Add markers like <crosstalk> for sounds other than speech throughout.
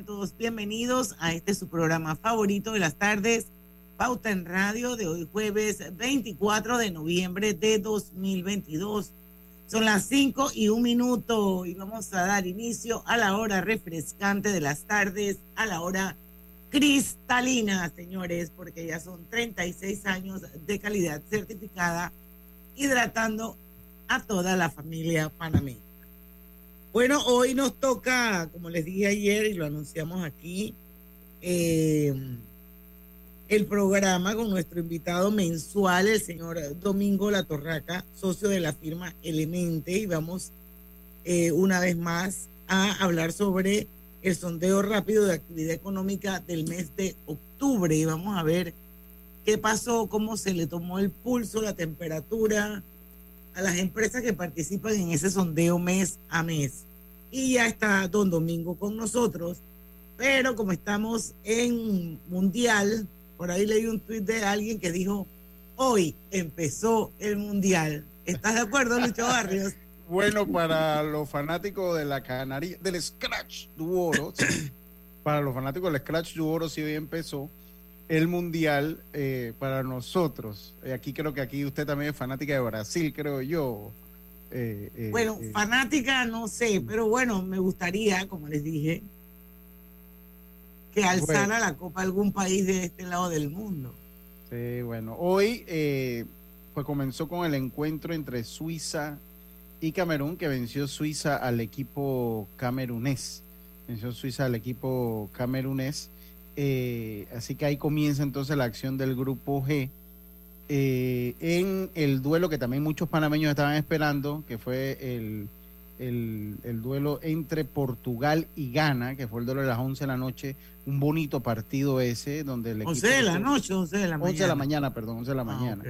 Sean todos bienvenidos a este su programa favorito de las tardes, Pauta en Radio, de hoy jueves 24 de noviembre de 2022. Son las 5 y un minuto y vamos a dar inicio a la hora refrescante de las tardes, a la hora cristalina, señores, porque ya son 36 años de calidad certificada, hidratando a toda la familia panameña. Bueno, hoy nos toca, como les dije ayer y lo anunciamos aquí, eh, el programa con nuestro invitado mensual, el señor Domingo La Torraca, socio de la firma Elemente, y vamos eh, una vez más a hablar sobre el sondeo rápido de actividad económica del mes de octubre. Y vamos a ver qué pasó, cómo se le tomó el pulso, la temperatura, a las empresas que participan en ese sondeo mes a mes. Y ya está don Domingo con nosotros, pero como estamos en Mundial, por ahí leí un tuit de alguien que dijo, hoy empezó el Mundial. ¿Estás de acuerdo, Lucho Barrios? <laughs> Bueno, para los fanáticos de la canaria, del Scratch Duoro, <coughs> para los fanáticos del Scratch Duoro sí hoy empezó el mundial eh, para nosotros. Eh, aquí creo que aquí usted también es fanática de Brasil, creo yo. Eh, bueno, fanática no sé, pero bueno, me gustaría, como les dije, que alzara la copa algún país de este lado del mundo. Sí, bueno, hoy pues comenzó con el encuentro entre Suiza y Camerún, que venció Suiza al equipo camerunés. Venció Suiza al equipo camerunés. Eh, así que ahí comienza entonces la acción del grupo G. Eh, en el duelo que también muchos panameños estaban esperando, que fue el, el, duelo entre Portugal y Ghana, que fue el duelo de las 11 de la noche, un bonito partido ese, donde el 11 de la noche, 11 de la mañana. 11 de la mañana, perdón, 11 de la ah, mañana.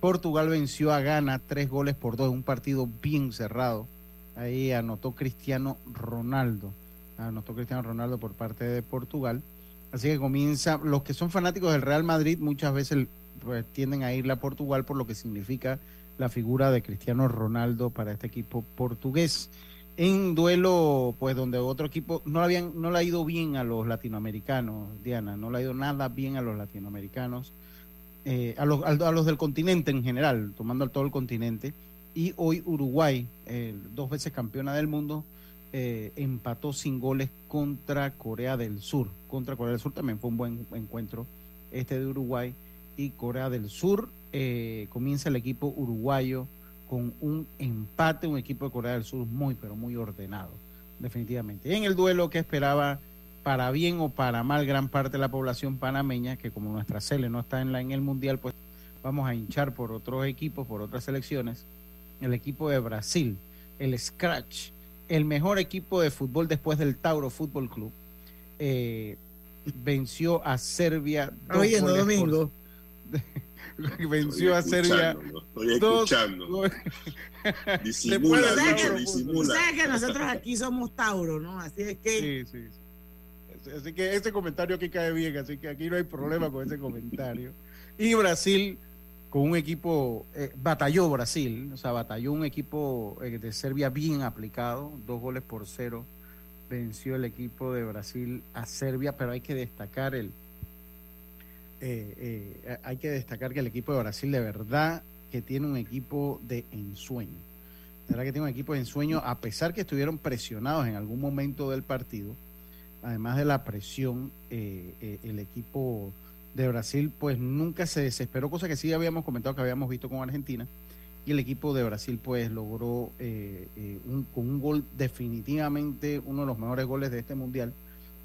Portugal venció a Ghana tres goles por dos, un partido bien cerrado. Ahí anotó Cristiano Ronaldo, anotó Cristiano Ronaldo por parte de Portugal. Así que comienza, los que son fanáticos del Real Madrid muchas veces pues, tienden a irle a Portugal por lo que significa la figura de Cristiano Ronaldo para este equipo portugués. En duelo, pues donde otro equipo no, habían, no le ha ido bien a los latinoamericanos, Diana, no le ha ido nada bien a los latinoamericanos, eh, a, los, a, los del continente en general, tomando todo el continente. Y hoy Uruguay, dos veces campeona del mundo, eh, empató sin goles contra Corea del Sur. Contra Corea del Sur también fue un buen encuentro este de Uruguay y Corea del Sur. Eh, comienza el equipo uruguayo con un empate, un equipo de Corea del Sur muy, pero muy ordenado, definitivamente. En el duelo que esperaba para bien o para mal gran parte de la población panameña, que como nuestra Cele no está en, la, en el Mundial, pues vamos a hinchar por otros equipos, por otras selecciones. El equipo de Brasil, el Scratch, el mejor equipo de fútbol después del Tauro Fútbol Club, eh, venció a Serbia. Oye, no domingo. <laughs> venció a Serbia. estoy escuchando. <laughs> <laughs> disimula, disimula. Sabes que nosotros aquí somos Tauro, ¿no? Así es que. Sí, sí, Así que ese comentario aquí cae bien, así que aquí no hay problema con ese comentario. Y Brasil con un equipo, eh, batalló Brasil, o sea, batalló un equipo eh, de Serbia bien aplicado, dos goles por cero, venció el equipo de Brasil a Serbia, pero hay que destacar el, eh, hay que destacar que el equipo de Brasil de verdad que tiene un equipo de ensueño, de verdad que tiene un equipo de ensueño, a pesar que estuvieron presionados en algún momento del partido, además de la presión, el equipo de Brasil pues nunca se desesperó, cosa que sí habíamos comentado que habíamos visto con Argentina. Y el equipo de Brasil pues logró eh, eh, un, con un gol definitivamente uno de los mejores goles de este mundial,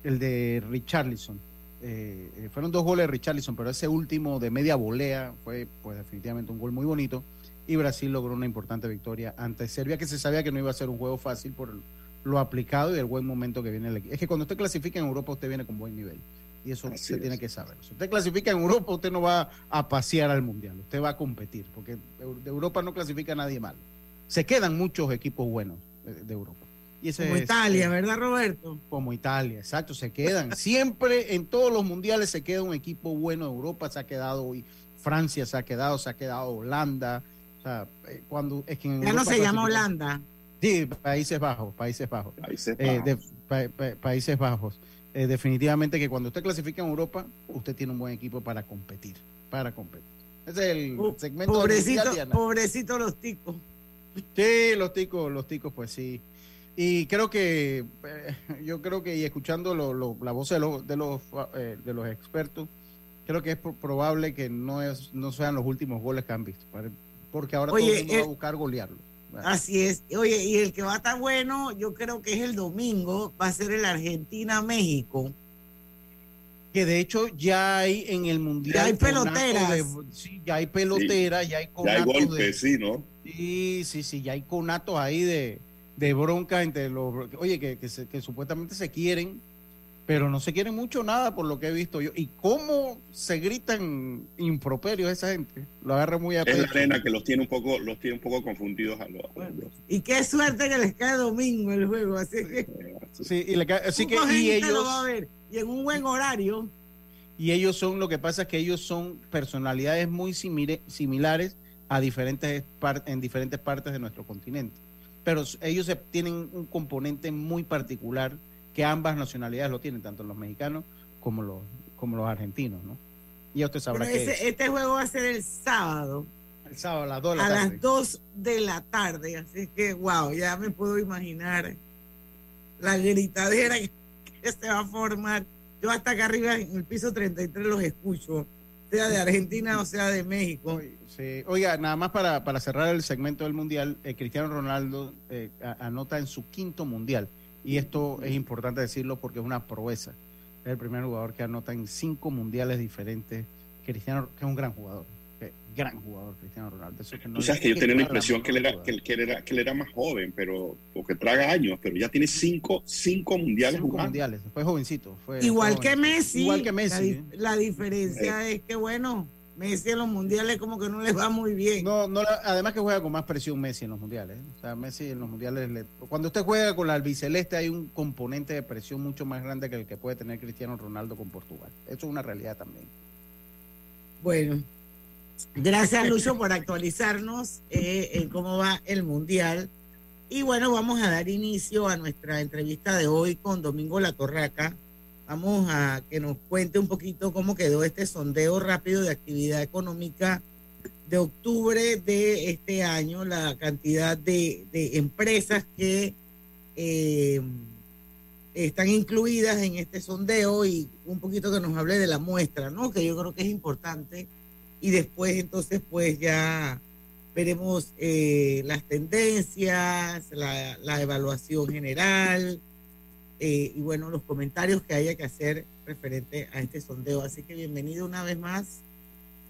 el de Richarlison. eh, fueron dos goles de Richarlison, pero ese último de media volea fue pues definitivamente un gol muy bonito y Brasil logró una importante victoria ante Serbia que se sabía que no iba a ser un juego fácil por lo aplicado y el buen momento que viene el equipo. Es que cuando usted clasifica en Europa usted viene con buen nivel y eso se tiene que saber. Si usted clasifica en Europa usted no va a pasear al mundial, usted va a competir porque de Europa no clasifica nadie mal. Se quedan muchos equipos buenos de Europa como Italia, ¿verdad, Roberto? Como Italia, exacto, se quedan. <laughs> Siempre en todos los mundiales se queda un equipo bueno. Europa se ha quedado hoy, Francia se ha quedado, se ha quedado Holanda. O sea, eh, cuando es que ya no se llama Holanda. Sí, Países Bajos, Países Bajos. Países eh, Bajos. países Bajos. Eh, definitivamente que cuando usted clasifica en Europa, usted tiene un buen equipo para competir, para competir. Ese es el segmento pobrecito, pobrecito los ticos. Sí, los ticos, los ticos, pues sí. Y creo que, eh, yo creo que, y escuchando la voz de, de, los, eh, de los expertos, creo que es probable que no, es, no sean los últimos goles que han visto, porque ahora todo el mundo va a eh, buscar golearlo. Así es. Oye, y el que va a estar bueno, yo creo que es el domingo, va a ser el Argentina-México. Que de hecho ya hay en el Mundial. Ya hay peloteras. sí, ya hay peloteras, ya hay conatos. Ya hay golpes, sí, ¿no? Sí, sí, sí, ya hay conatos ahí de de bronca entre los, oye, que, que, supuestamente se quieren, pero no se quieren mucho nada por lo que he visto yo. ¿Y cómo se gritan improperios esa gente? Lo agarra muy a Es la arena que los tiene un poco, los tiene un poco confundidos a los. Y qué suerte que les cae domingo el juego, así que. Sí, y le cae, así que y ellos. Lo va a ver, y en un buen horario. Y ellos son, lo que pasa es que ellos son personalidades muy similares a diferentes en diferentes partes de nuestro continente pero ellos tienen un componente muy particular que ambas nacionalidades lo tienen, tanto los mexicanos como los, como los argentinos, ¿no? Y usted sabrá que este juego va a ser el sábado. El sábado a las 2 de la a las 2 de la tarde, así que wow, ya me puedo imaginar la gritadera que, que se va a formar. Yo hasta acá arriba en el piso 33 los escucho sea de Argentina o sea de México. Oiga, nada más para, para cerrar el segmento del Mundial, eh, Cristiano Ronaldo eh, anota en su quinto Mundial. Y esto es importante decirlo porque es una proeza. Es el primer jugador que anota en cinco mundiales diferentes. Cristiano, que es un gran jugador gran jugador Cristiano Ronaldo. Eso que no sabes que yo tenía la impresión que él, era, que, él, era, que él era más joven, pero porque traga años, pero ya tiene cinco, cinco mundiales cinco mundiales, fue jovencito. Fue igual, que Messi, igual que Messi. La, diferencia es que, bueno, Messi en los mundiales como que no le va muy bien. No, no, además que juega con más presión Messi en los mundiales. O sea, Messi en los mundiales, cuando usted juega con la albiceleste hay un componente de presión mucho más grande que el que puede tener Cristiano Ronaldo con Portugal. Eso es una realidad también. Bueno, Gracias, Lucho, por actualizarnos eh, en cómo va el Mundial. Y bueno, vamos a dar inicio a nuestra entrevista de hoy con Domingo La Torraca. Vamos a que nos cuente un poquito cómo quedó este sondeo rápido de actividad económica de octubre de este año, la cantidad de, empresas que eh, están incluidas en este sondeo y un poquito que nos hable de la muestra, ¿no? Que yo creo que es importante y después entonces pues ya veremos eh, las tendencias, la, evaluación general eh, y bueno, los comentarios que haya que hacer referente a este sondeo. Así que bienvenido una vez más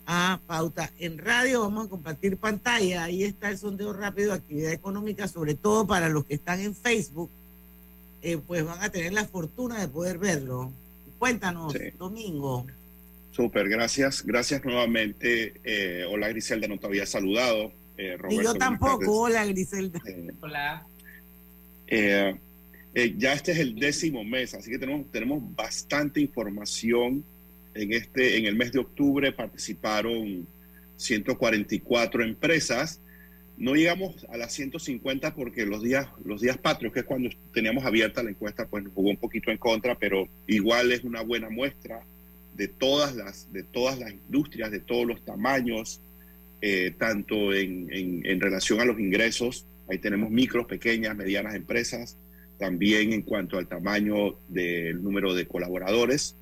a Pauta en Radio. Vamos a compartir pantalla. Ahí está el sondeo rápido de actividad económica, sobre todo para los que están en Facebook, eh, pues van a tener la fortuna de poder verlo. Cuéntanos, Domingo. Súper, gracias. Gracias nuevamente. Eh, hola Griselda, no te había saludado. Eh, y yo tampoco, hola Griselda. Eh, hola. ya este es el décimo mes, así que tenemos, tenemos bastante información. En, este, en el mes de octubre participaron 144 empresas. No llegamos a las 150 porque los días, los días patrios, que es cuando teníamos abierta la encuesta, pues nos jugó un poquito en contra, pero igual es una buena muestra de todas las, de todas las industrias, de todos los tamaños, eh, tanto en, en, relación a los ingresos, ahí tenemos micros, pequeñas, medianas empresas, también en cuanto al tamaño del número de colaboradores.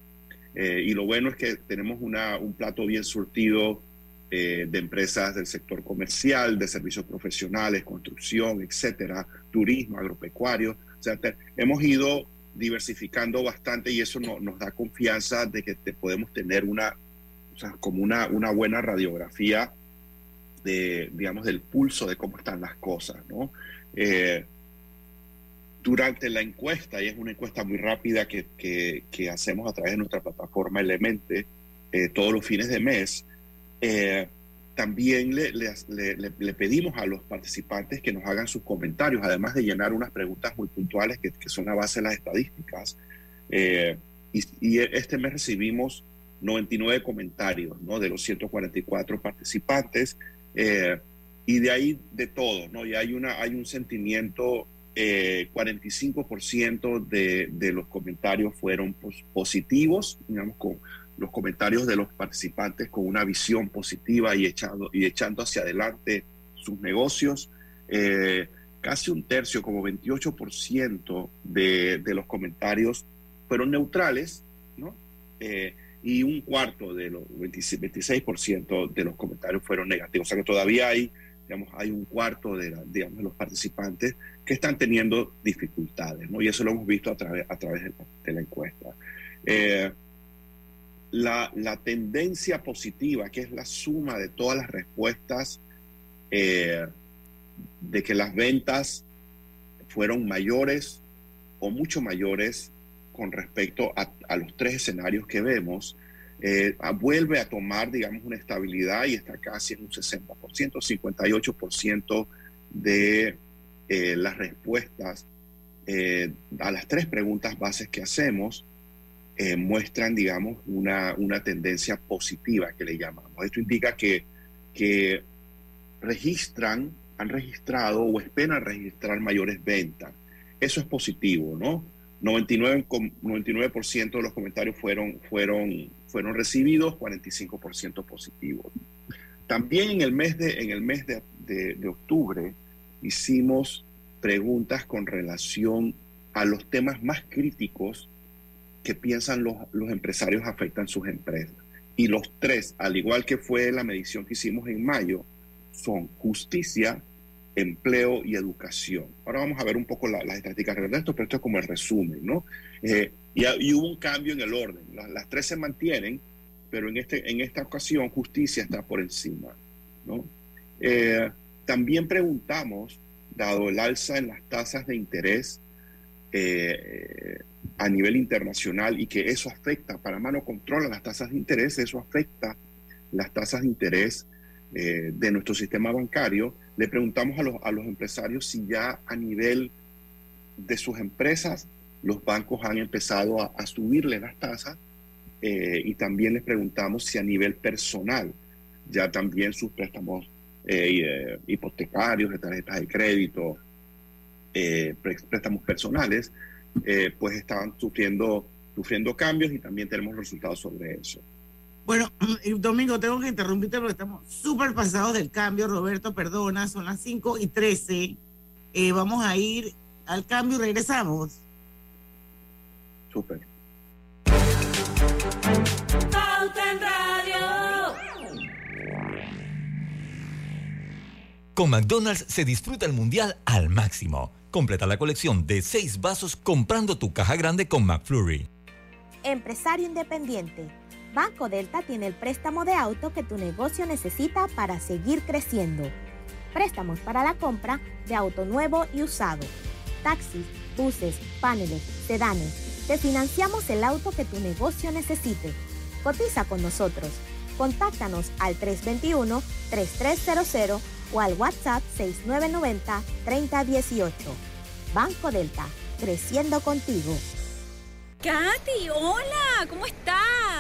Eh, y lo bueno es que tenemos una, un plato bien surtido eh, de empresas del sector comercial, de servicios profesionales, construcción, etcétera, turismo, agropecuario. O sea, hemos ido diversificando bastante y eso nos da confianza de que podemos tener una, como una, una buena radiografía de, digamos, del pulso de cómo están las cosas, ¿no? Eh, durante la encuesta, y es una encuesta muy rápida que, que, hacemos a través de nuestra plataforma Elemente eh, todos los fines de mes, eh, también le, le, pedimos a los participantes que nos hagan sus comentarios, además de llenar unas preguntas muy puntuales que, son a base de las estadísticas. y, y, este mes recibimos 99 comentarios ¿no? de los 144 participantes. Eh, y de ahí de todo, ¿no? Y hay, una, hay un sentimiento, eh, 45% de, de, los comentarios fueron positivos, digamos, con los comentarios de los participantes con una visión positiva y echando, y echando hacia adelante sus negocios. Eh, casi un tercio, como 28% de, los comentarios fueron neutrales, ¿no? Eh, y un cuarto de los 26% de los comentarios fueron negativos. O sea que todavía hay, digamos, hay un cuarto de los participantes que están teniendo dificultades, ¿no? Y eso lo hemos visto a través, a través de, la encuesta. Eh, la, la, tendencia positiva, que es la suma de todas las respuestas eh, de que las ventas fueron mayores o mucho mayores con respecto a, los tres escenarios que vemos, eh, vuelve a tomar, digamos, una estabilidad y está casi en un 60%, 58% de eh, las respuestas eh, a las tres preguntas bases que hacemos muestran, digamos, una, una tendencia positiva que le llamamos. Esto indica que, que registran, han registrado o esperan registrar mayores ventas. Eso es positivo, ¿no? 99, 99% de los comentarios fueron, fueron, fueron recibidos, 45% positivos. También en el mes, de, en el mes de, de, octubre hicimos preguntas con relación a los temas más críticos que piensan los, los empresarios afectan sus empresas. Y los tres, al igual que fue la medición que hicimos en mayo, son justicia, empleo y educación. Ahora vamos a ver un poco las estadísticas de esto, pero esto es como el resumen, ¿no? Eh, y, hubo un cambio en el orden. Las, tres se mantienen, pero en, este, en esta ocasión justicia está por encima, ¿no? Eh, también preguntamos, dado el alza en las tasas de interés eh, a nivel internacional y que eso afecta, Panamá no controla las tasas de interés, eso afecta las tasas de interés de nuestro sistema bancario, le preguntamos a los, a los empresarios si ya a nivel de sus empresas los bancos han empezado a, subirle las tasas eh, y también les preguntamos si a nivel personal ya también sus préstamos eh, eh, hipotecarios, de tarjetas de crédito, préstamos personales, pues estaban sufriendo, sufriendo cambios y también tenemos resultados sobre eso. Bueno, Domingo, tengo que interrumpirte porque estamos súper pasados del cambio. Roberto, perdona, son las 5 y 13. Eh, vamos a ir al cambio y regresamos. Súper. Con McDonald's se disfruta el mundial al máximo. Completa la colección de seis vasos comprando tu caja grande con McFlurry. Empresario independiente Banco Delta tiene el préstamo de auto que tu negocio necesita para seguir creciendo. Préstamos para la compra de auto nuevo y usado. Taxis, buses, paneles, sedanes. Te financiamos el auto que tu negocio necesite. Cotiza con nosotros. Contáctanos al 321-3300 o al WhatsApp 6990-3018. Banco Delta, creciendo contigo. Katy, hola, ¿cómo estás?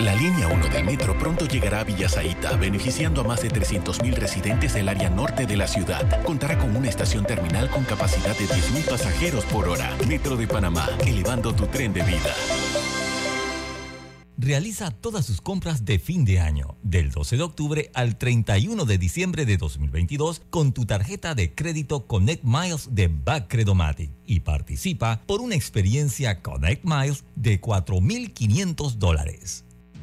La línea 1 del metro pronto llegará a Villasaita, beneficiando a más de 300.000 residentes del área norte de la ciudad. Contará con una estación terminal con capacidad de 10.000 pasajeros por hora. Metro de Panamá, elevando tu tren de vida. Realiza todas sus compras de fin de año, del 12 de octubre al 31 de diciembre de 2022, con tu tarjeta de crédito Connect Miles de Backcredomatic y participa por una experiencia Connect Miles de 4.500 dólares.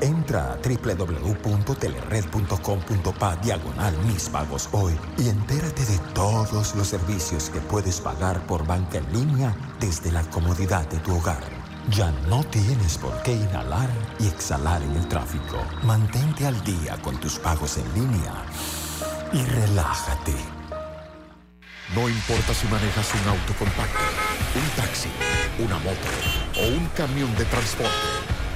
Entra a www.telered.com.pa diagonal mis pagos hoy y entérate de todos los servicios que puedes pagar por banca en línea desde la comodidad de tu hogar. Ya no tienes por qué inhalar y exhalar en el tráfico. Mantente al día con tus pagos en línea y relájate. No importa si manejas un auto compacto, un taxi, una moto o un camión de transporte.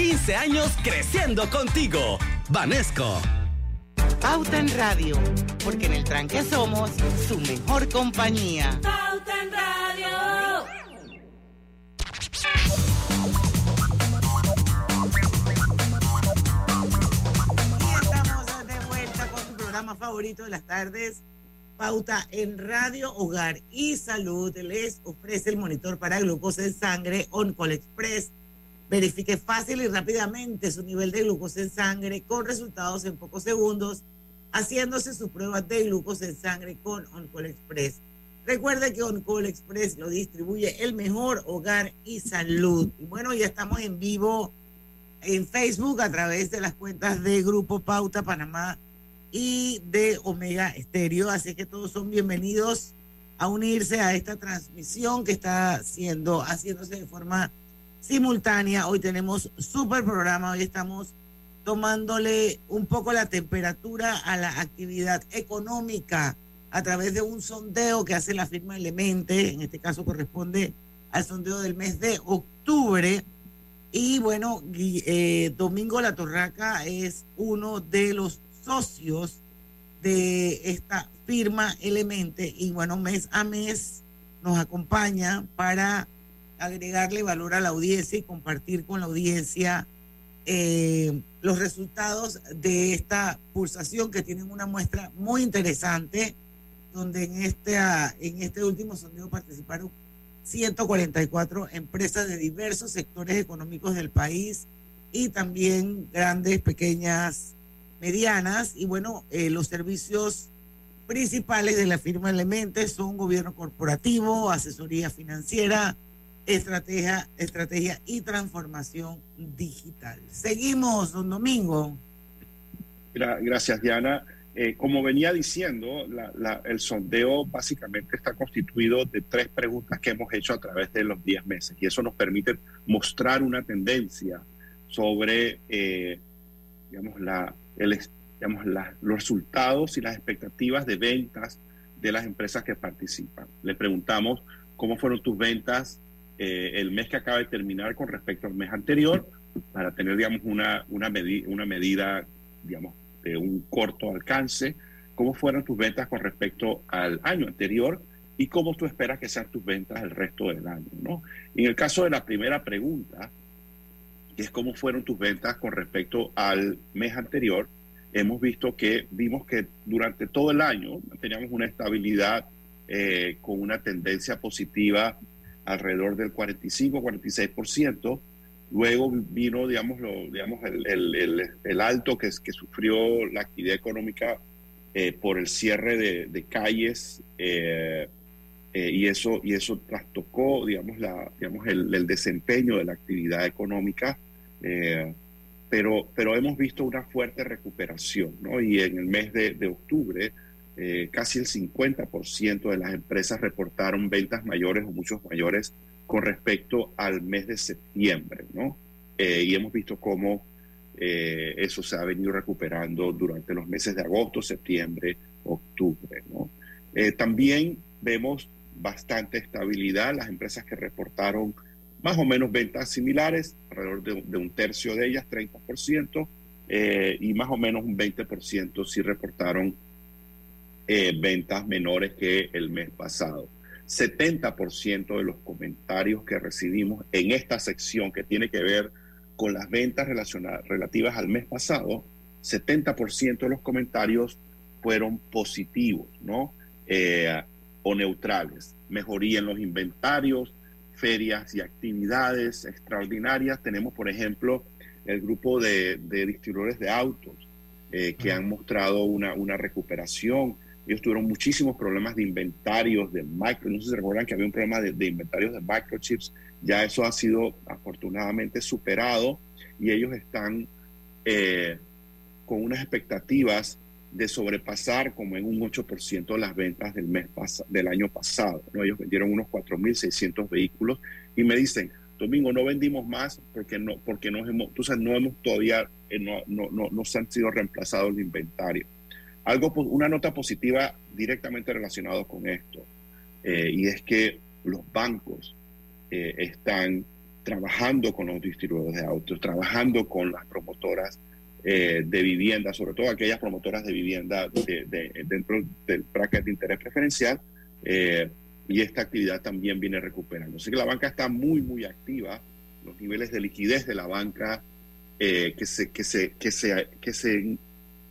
15 años creciendo contigo. Vanesco. Pauta en Radio, porque en el tranque somos su mejor compañía. Pauta en Radio. Y estamos de vuelta con su programa favorito de las tardes. Pauta en Radio, Hogar y Salud les ofrece el monitor para glucosa en sangre OnCall Express Verifique fácil y rápidamente su nivel de glucosa en sangre con resultados en pocos segundos, haciéndose su prueba de glucosa en sangre con OnCall Express. Recuerde que OnCall Express lo distribuye el mejor hogar y salud. Y bueno, ya estamos en vivo en Facebook a través de las cuentas de Grupo Pauta Panamá y de Omega Estéreo. Así que todos son bienvenidos a unirse a esta transmisión que está siendo, haciéndose de forma simultánea. Hoy tenemos super programa, hoy estamos tomándole un poco la temperatura a la actividad económica a través de un sondeo que hace la firma Elemente, en este caso corresponde al sondeo del mes de octubre. Y bueno, eh, Domingo La Torraca es uno de los socios de esta firma Elemente y bueno, mes a mes nos acompaña para agregarle valor a la audiencia y compartir con la audiencia eh, los resultados de esta pulsación que tienen una muestra muy interesante, donde en este, en este último sondeo participaron 144 empresas de diversos sectores económicos del país y también grandes, pequeñas, medianas. Y bueno, eh, los servicios principales de la firma Elementes son gobierno corporativo, asesoría financiera, estrategia, estrategia y transformación digital. Seguimos, don Domingo. Gracias, Diana. Eh, como venía diciendo, el sondeo básicamente está constituido de tres preguntas que hemos hecho a través de los 10 meses y eso nos permite mostrar una tendencia sobre, eh, digamos, la, los resultados y las expectativas de ventas de las empresas que participan. Le preguntamos cómo fueron tus ventas eh, el mes que acaba de terminar con respecto al mes anterior para tener, digamos, una, una, una medida, digamos, de un corto alcance. ¿Cómo fueron tus ventas con respecto al año anterior? y cómo tú esperas que sean tus ventas el resto del año, ¿no? En el caso de la primera pregunta, que es cómo fueron tus ventas con respecto al mes anterior, hemos visto que vimos que durante todo el año teníamos una estabilidad eh, con una tendencia positiva alrededor del 45-46%. Luego vino, digamos, lo, digamos el, el, el, alto que, que sufrió la actividad económica eh, por el cierre de, calles eh, eh, y, eso, y eso trastocó, digamos, la, digamos el, desempeño de la actividad económica. pero, pero hemos visto una fuerte recuperación, ¿no? Y en el mes de, de octubre eh, casi el 50% de las empresas reportaron ventas mayores o muchos mayores con respecto al mes de septiembre, ¿no? Eh, y hemos visto cómo eh, eso se ha venido recuperando durante los meses de agosto, septiembre, octubre, ¿no? también vemos bastante estabilidad, las empresas que reportaron más o menos ventas similares, alrededor de, de un tercio de ellas, 30%, y más o menos un 20% sí reportaron eh, ventas menores que el mes pasado. 70% de los comentarios que recibimos en esta sección que tiene que ver con las ventas relacionadas, relativas al mes pasado, 70% de los comentarios fueron positivos, ¿no? Eh, o neutrales. Mejoría en los inventarios, ferias y actividades extraordinarias. Tenemos, por ejemplo, el grupo de, distribuidores de autos eh, que han mostrado una, una recuperación ellos tuvieron muchísimos problemas de inventarios de micro, no sé si se recuerdan que había un problema de, inventarios de microchips, ya eso ha sido afortunadamente superado y ellos están eh, con unas expectativas de sobrepasar como en un 8% las ventas del mes del año pasado. ¿no? Ellos vendieron unos 4.600 vehículos y me dicen, Domingo, no vendimos más porque no, porque no hemos, sabes, no hemos todavía, eh, no, no, no, no se han sido reemplazados el inventario. Algo, una nota positiva directamente relacionado con esto, eh, y es que los bancos eh, están trabajando con los distribuidores de autos, trabajando con las promotoras eh, de vivienda, sobre todo aquellas promotoras de vivienda dentro del bracket de interés preferencial, y esta actividad también viene recuperando. Así que la banca está muy, muy activa, los niveles de liquidez de la banca que, se, que, se, que se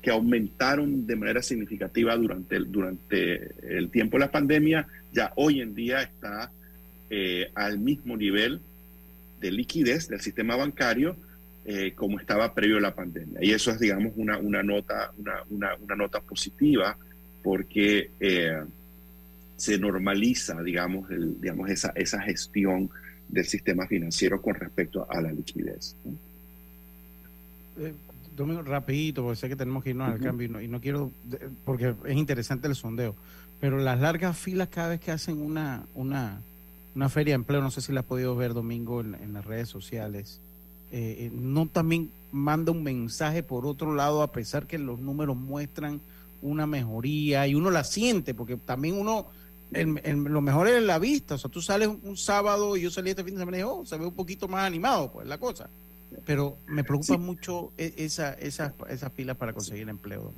que aumentaron de manera significativa durante el, durante el tiempo de la pandemia, ya hoy en día está eh, al mismo nivel de liquidez del sistema bancario eh, como estaba previo a la pandemia. Y eso es, digamos, una, una, nota, una, una, nota positiva porque eh, se normaliza, digamos, digamos esa, esa gestión del sistema financiero con respecto a la liquidez rapidito, porque sé que tenemos que irnos al cambio y no, quiero, porque es interesante el sondeo, pero las largas filas cada vez que hacen una, una, una feria de empleo, no sé si la has podido ver domingo en, las redes sociales, eh, eh, no también manda un mensaje por otro lado, a pesar que los números muestran una mejoría y uno la siente, porque también uno, lo mejor es la vista, o sea, tú sales un, sábado y yo salí este fin de semana y oh, se ve un poquito más animado, pues la cosa pero me preocupa mucho e, esa, esas esa pilas para conseguir empleo,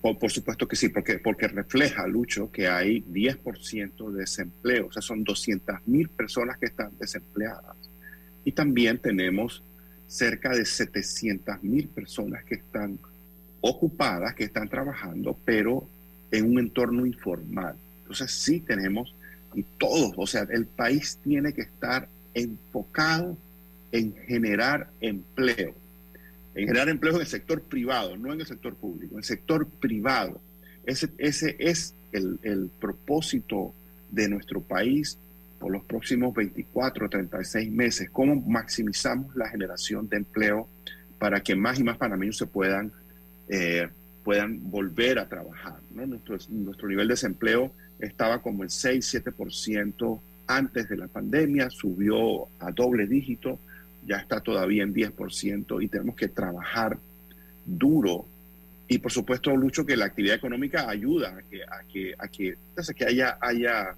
Por, supuesto que sí, porque, porque refleja, Lucho, que hay 10% de desempleo, o sea, son 200 mil personas que están desempleadas. Y también tenemos cerca de 700 mil personas que están ocupadas, que están trabajando, pero en un entorno informal. Entonces sí tenemos, y todos, o sea, el país tiene que estar enfocado en generar empleo, en generar empleo en el sector privado, no en el sector público, en el sector privado. Ese, ese es el, el propósito de nuestro país por los próximos 24 o 36 meses, cómo maximizamos la generación de empleo para que más y más panameños se puedan, eh, puedan volver a trabajar. Nuestro, nuestro nivel de desempleo estaba como en 6-7% antes de la pandemia, subió a doble dígito, ya está todavía en 10% y tenemos que trabajar duro. Y por supuesto, Lucho, que la actividad económica ayuda a que, a que, a que, que haya, haya,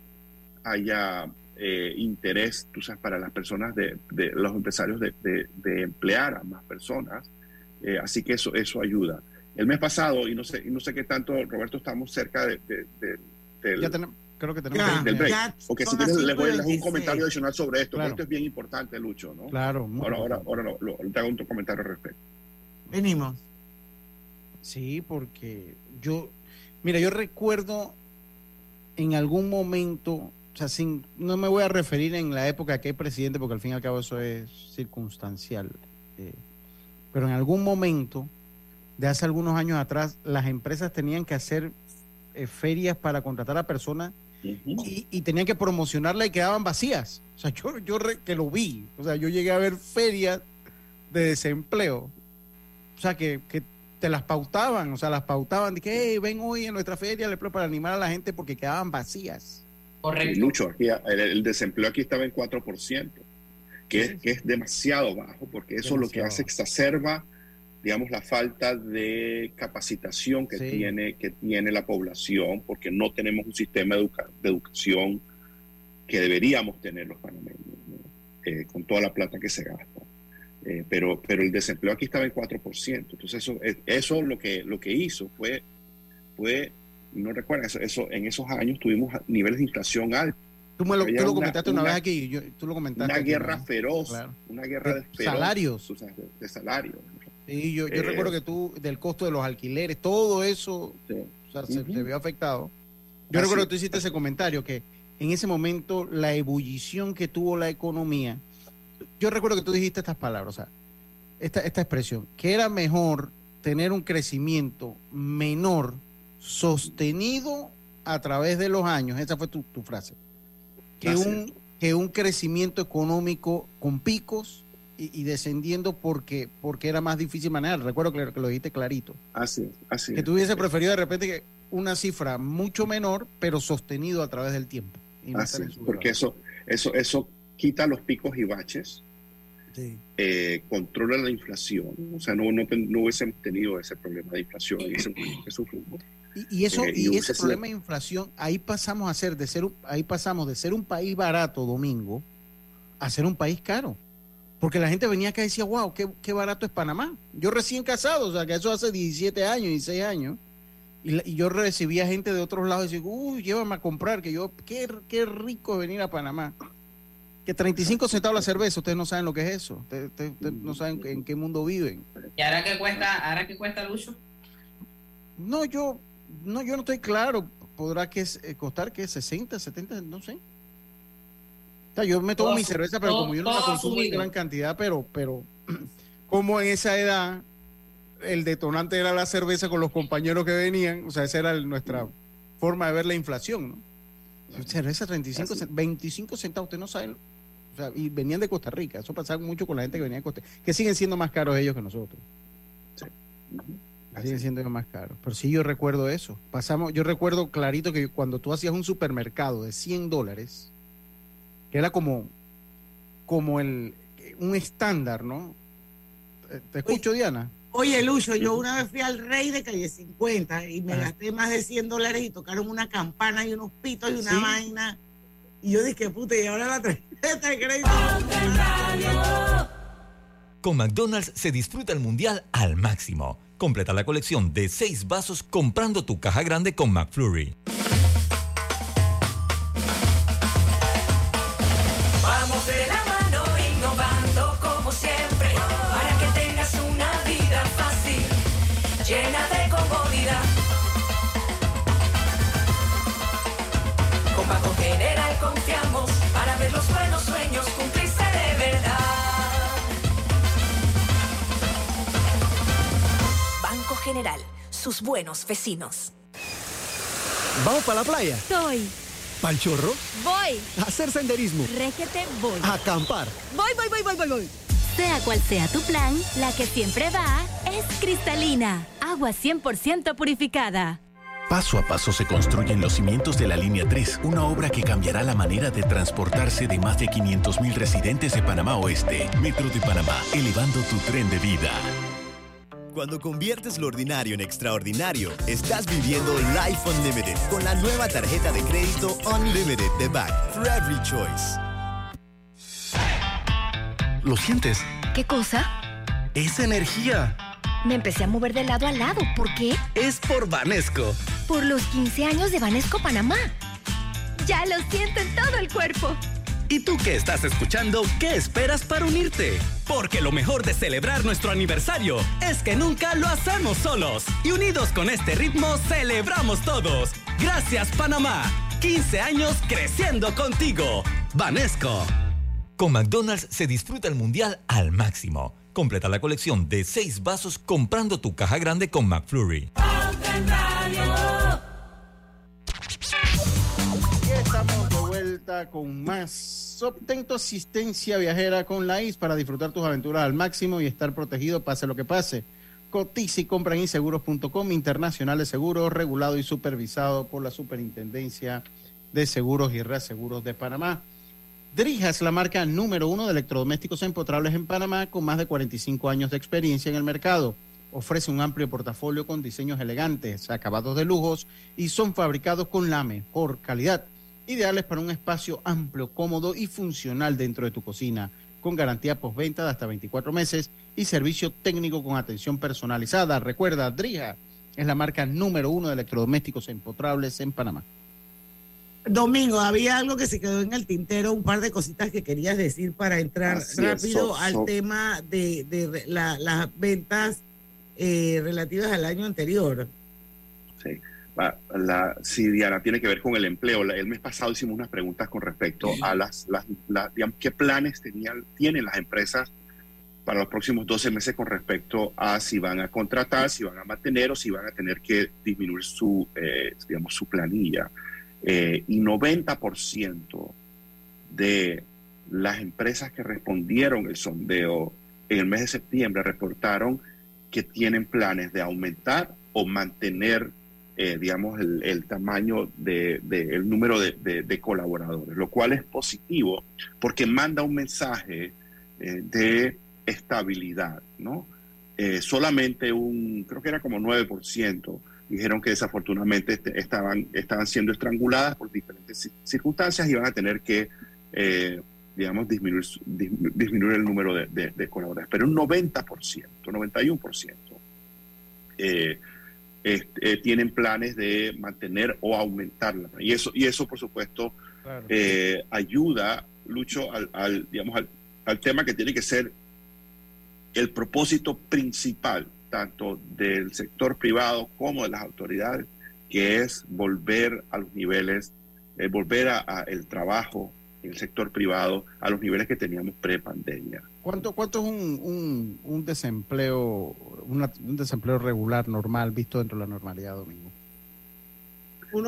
haya eh, interés, tú sabes, para las personas, de, de los empresarios de, de, emplear a más personas. Eh, así que eso, eso ayuda. El mes pasado, y no sé, y no sé qué tanto, Roberto, estamos cerca de, del, ya tenemos, creo que tenemos del break. Porque si les voy a dejar un comentario adicional sobre esto, porque esto es bien importante, Lucho, ¿no? Claro. Ahora, ahora, ahora no, lo, te hago un comentario al respecto. Venimos. Sí, porque yo, mira, yo recuerdo en algún momento o sea, sin, no me voy a referir en la época que hay presidente, porque al fin y al cabo eso es circunstancial. Eh, pero en algún momento, de hace algunos años atrás, las empresas tenían que hacer eh, ferias para contratar a personas y, tenían que promocionarla y quedaban vacías. O sea, yo, yo que lo vi. O sea, yo llegué a ver ferias de desempleo. O sea, que, que te las pautaban, o sea, las pautaban de que, hey, ven hoy en nuestra feria para animar a la gente porque quedaban vacías. Correcto. aquí, el, desempleo aquí estaba en 4%, que, es, que es demasiado bajo, porque eso lo que hace exacerba, digamos, la falta de capacitación que, tiene, que tiene la población, porque no tenemos un sistema de, educación que deberíamos tener los panameños, eh, con toda la plata que se gasta. Eh, pero, pero el desempleo aquí estaba en 4%. Entonces eso, eso lo, que, lo que hizo fue, fue no recuerdo, eso, en esos años tuvimos niveles de inflación altos. Tú, me lo, comentaste una, vez aquí, yo, tú lo comentaste. Una guerra feroz, una guerra de, salarios. De, salarios. Sí, yo, yo recuerdo que tú, del costo de los alquileres, todo eso se, vio afectado. Yo recuerdo que tú hiciste ese comentario, que en ese momento la ebullición que tuvo la economía, yo recuerdo que tú dijiste estas palabras, o sea, esta, esta expresión, que era mejor tener un crecimiento menor sostenido a través de los años, esa fue tu, frase, que un, que un crecimiento económico con picos y, descendiendo porque, porque era más difícil manejar. Recuerdo que, lo dijiste clarito. Así, así. Que tú hubiese preferido de repente que una cifra mucho menor, pero sostenido a través del tiempo. así, porque eso, eso, eso quita los picos y baches, eh, controla la inflación, o sea, no, no, no hubiésemos tenido ese problema de inflación ese, y, eso, eh, y, ese problema de inflación, ahí pasamos a ser de ser ahí pasamos de ser un país barato domingo a ser un país caro. Porque la gente venía acá y decía, wow, qué, barato es Panamá. Yo recién casado, o sea, que eso hace 17 años, 16 años. Y, yo recibía gente de otros lados y decía, uy, llévame a comprar, que yo, qué, qué rico venir a Panamá. Que 35 centavos la cerveza, ustedes no saben lo que es eso. Ustedes, no saben en qué mundo viven. ¿Y ahora qué cuesta, ahora qué cuesta Lucho? No, yo, no, yo no estoy claro. Podrá que eh, costar que 60, 70, no sé. Sea, yo me tomo mi cerveza, pero como yo no la consumo en gran cantidad, pero, pero <clears throat> como en esa edad el detonante era la cerveza con los compañeros que venían, o sea, esa era nuestra forma de ver la inflación, ¿no? Cerveza 35, 25 centavos, usted no sabe, o sea, y venían de Costa Rica, eso pasaba mucho con la gente que venía de Costa Rica, que siguen siendo más caros ellos que nosotros. Sí. Siguen siendo más caros. Pero sí, yo recuerdo eso. Pasamos, yo recuerdo clarito que cuando tú hacías un supermercado de 100 dólares, que era como, como el, un estándar, ¿no? ¿Te escucho, Diana? Oye, Lucho, yo una vez fui al Rey de calle 50 y me gasté más de 100 dólares y tocaron una campana y unos pitos y una vaina. Y yo dije, puta, y ahora la tarjeta de crédito. Con McDonald's se disfruta el mundial al máximo. Completa la colección de 6 vasos comprando tu caja grande con McFlurry. General, sus buenos vecinos. ¿Vamos para la playa? Estoy. ¿Pal chorro? Voy. A hacer senderismo. Régete, voy. A acampar. Voy, voy, voy, voy, voy, voy. Sea cual sea tu plan, la que siempre va es cristalina. Agua 100% purificada. Paso a paso se construyen los cimientos de la Línea 3, una obra que cambiará la manera de transportarse de más de 500.000 residentes de Panamá Oeste. Metro de Panamá, elevando tu tren de vida. Cuando conviertes lo ordinario en extraordinario, estás viviendo Life Unlimited con la nueva tarjeta de crédito Unlimited de Back for Every Choice. ¿Lo sientes? ¿Qué cosa? Es energía. Me empecé a mover de lado a lado. ¿Por qué? Es por Vanesco. Por los 15 años de Vanesco Panamá. Ya lo siento en todo el cuerpo. ¿Y tú que estás escuchando, qué esperas para unirte? Porque lo mejor de celebrar nuestro aniversario es que nunca lo hacemos solos. Y unidos con este ritmo, celebramos todos. Gracias, Panamá. 15 años creciendo contigo. Vanesco. Con McDonald's se disfruta el mundial al máximo. Completa la colección de seis vasos comprando tu caja grande con McFlurry. Y estamos de vuelta con más. Obtén tu asistencia viajera con la IS para disfrutar tus aventuras al máximo y estar protegido pase lo que pase. Cotiza y compra en inseguros.com, internacional de seguros, regulado y supervisado por la Superintendencia de Seguros y Reaseguros de Panamá. Drija es la marca número uno de electrodomésticos empotrables en Panamá con más de 45 años de experiencia en el mercado. Ofrece un amplio portafolio con diseños elegantes, acabados de lujos y son fabricados con la mejor calidad. Ideales para un espacio amplio, cómodo y funcional dentro de tu cocina, con garantía postventa de hasta 24 meses y servicio técnico con atención personalizada. Recuerda, Drija es la marca número uno de electrodomésticos empotrables en Panamá. Domingo, había algo que se quedó en el tintero, un par de cositas que querías decir para entrar Así es, rápido so- al so- tema de, de re- la- las ventas eh, relativas al año anterior. Sí. La, sí, Diana, tiene que ver con el empleo. La- El mes pasado hicimos unas preguntas con respecto a las, las, la- digamos, qué planes tenían, tienen las empresas para los próximos 12 meses con respecto a si van a contratar, si van a mantener o si van a tener que disminuir su, eh, digamos, su planilla. Eh, y 90% de las empresas que respondieron el sondeo en el mes de septiembre reportaron que tienen planes de aumentar o mantener, eh, digamos, el, el tamaño de, de- el número de, de- de colaboradores, lo cual es positivo porque manda un mensaje eh, de estabilidad, ¿no? Eh, solamente un, creo que era como 9%, dijeron que desafortunadamente este- estaban, estaban siendo estranguladas por diferentes ci- circunstancias y van a tener que, eh, digamos, disminuir, dismi- disminuir el número de, de- de colaboradores. Pero un 90%, 91% eh, este, eh, tienen planes de mantener o aumentarla. Y eso, y eso por supuesto, eh, ayuda, Lucho, al, al, digamos, al, al tema que tiene que ser el propósito principal, tanto del sector privado como de las autoridades, que es volver a los niveles, eh, volver a, a el trabajo en el sector privado a los niveles que teníamos pre-pandemia. ¿Cuánto, cuánto es un, un, un desempleo, una- un desempleo regular, normal, visto dentro de la normalidad, Domingo?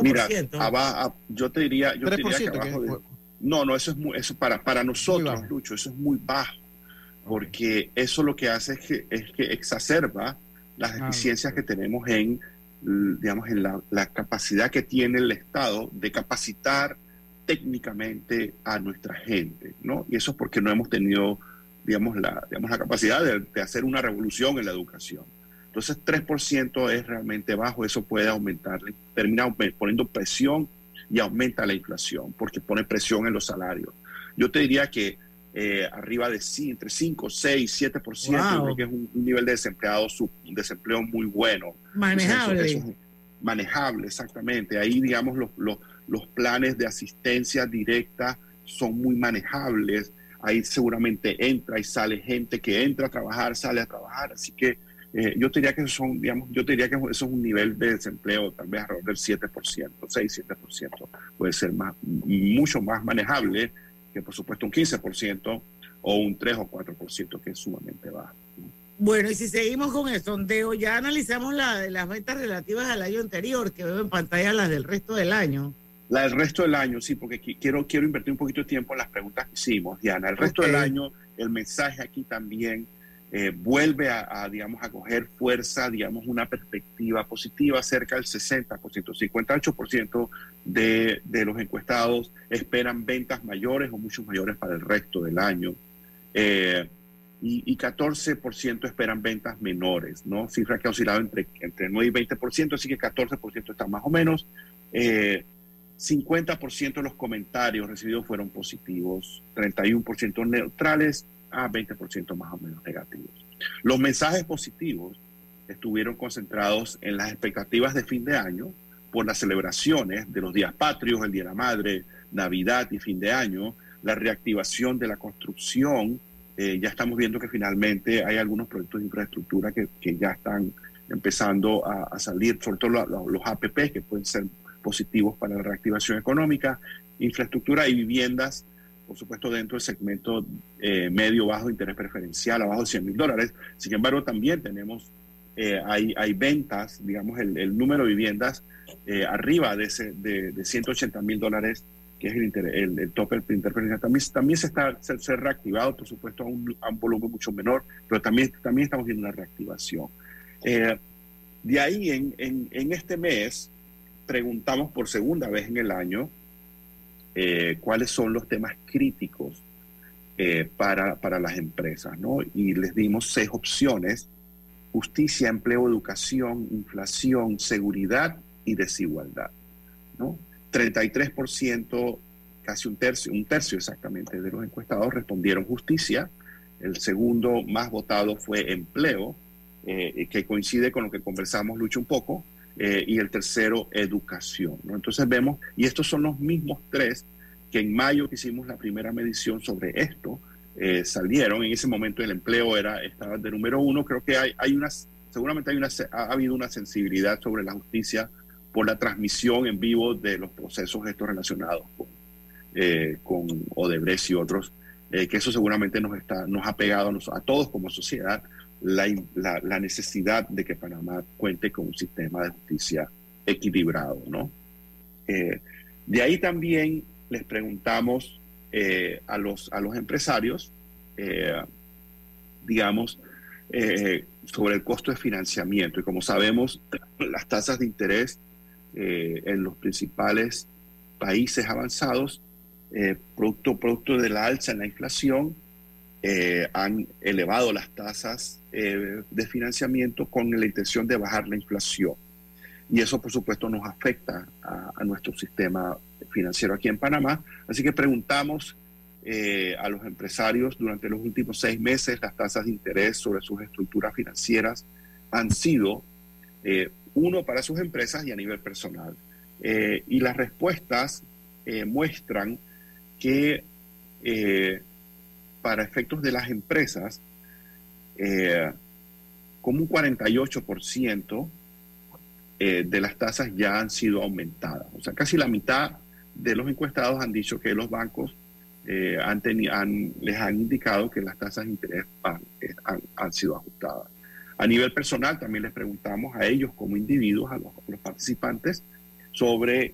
Mira, aba- a- yo te diría, yo te diría que 3%, que abajo es- de- no, no, eso es muy, eso para, para nosotros, Lucho, eso es muy bajo, porque eso lo que hace es que, es que exacerba las Ah, deficiencias que tenemos en, digamos, en la, la capacidad que tiene el Estado de capacitar técnicamente a nuestra gente, ¿no? Y eso es porque no hemos tenido, digamos, la, digamos, la capacidad de, de hacer una revolución en la educación. Entonces, 3% es realmente bajo, eso puede aumentar, termina poniendo presión y aumenta la inflación, porque pone presión en los salarios. Yo te diría que eh, arriba de sí, entre 5, 6, 7%, Wow. creo que es un, un nivel de desempleado, sub- un desempleo muy bueno. Manejable. Eso- eso es manejable, exactamente. Ahí, digamos, los, los, los planes de asistencia directa son muy manejables. Ahí seguramente entra y sale gente que entra a trabajar, sale a trabajar. Así que Eh, yo diría que son, digamos, yo diría que eso es un nivel de desempleo tal vez alrededor del 7%, 6-7%. Puede ser más, mucho más manejable que por supuesto un 15% o un 3 o 4% que es sumamente bajo. Bueno, y si seguimos con el sondeo, ya analizamos las ventas relativas al año anterior, que veo en pantalla las del resto del año. La del resto del año, sí, porque quiero, quiero invertir un poquito de tiempo en las preguntas que hicimos, Diana. El resto del año, el mensaje aquí también eh, vuelve a, digamos, a coger fuerza, digamos, una perspectiva positiva, cerca del 60%, 58% de, de los encuestados esperan ventas mayores o muchos mayores para el resto del año. Eh, y, 14% esperan ventas menores, ¿no? Cifra que ha oscilado entre, entre 9 y 20%, así que 14% está más o menos. 50% eh, de los comentarios recibidos fueron positivos, 31% neutrales, a 20% más o menos negativos. Los mensajes positivos estuvieron concentrados en las expectativas de fin de año por las celebraciones de los días patrios, el Día de la Madre, Navidad y fin de año, la reactivación de la construcción. Eh, ya estamos viendo que finalmente hay algunos proyectos de infraestructura que, que ya están empezando a, salir, sobre todo los, los APP, que pueden ser positivos para la reactivación económica, infraestructura y viviendas por supuesto, dentro del segmento eh, medio bajo interés preferencial, abajo de 100 mil dólares. Sin embargo, también tenemos, eh, hay, hay, ventas, digamos, el, número de viviendas eh, arriba de, ese, de, 180 mil dólares, que es el, el, el tope del interés preferencial. También, también se está se, reactivado, por supuesto, a un, a un, volumen mucho menor, pero también, también estamos viendo una reactivación. de ahí, en, en, en este mes, preguntamos por segunda vez en el año eh, cuáles son los temas críticos eh, para, para, las empresas, ¿no? Y les dimos seis opciones, justicia, empleo, educación, inflación, seguridad y desigualdad, ¿no? 33%, casi un tercio, un tercio exactamente de los encuestados respondieron justicia, el segundo más votado fue empleo, eh, que coincide con lo que conversamos, Lucho, un poco, eh, y el tercero, educación. ¿no? Entonces vemos, y estos son los mismos tres que en mayo que hicimos la primera medición sobre esto, eh, salieron. En ese momento el empleo era, estaba de número uno. Creo que hay, hay una, seguramente hay una, ha habido una sensibilidad sobre la justicia por la transmisión en vivo de los procesos estos relacionados con, eh, con Odebrecht y otros, que eso seguramente nos, está, nos ha pegado a todos como sociedad la, necesidad de que Panamá cuente con un sistema de justicia equilibrado, ¿no? Eh, de ahí también les preguntamos eh, a, los, a los empresarios, eh, digamos, sobre el costo de financiamiento. Y como sabemos, <laughs> las tasas de interés en los principales países avanzados, producto, producto de la alza en la inflación, han elevado las tasas eh, de financiamiento con la intención de bajar la inflación. Y eso, por supuesto, nos afecta a, nuestro sistema financiero aquí en Panamá. Así que preguntamos eh, a los empresarios durante los últimos seis meses las tasas de interés sobre sus estructuras financieras han sido, eh, uno, para sus empresas y a nivel personal. y las respuestas muestran que para efectos de las empresas, eh, como un 48% eh, de las tasas ya han sido aumentadas. O sea, casi la mitad de los encuestados han dicho que los bancos eh, han, les han indicado que las tasas de interés han, sido ajustadas. A nivel personal, también les preguntamos a ellos como individuos, a los, participantes, sobre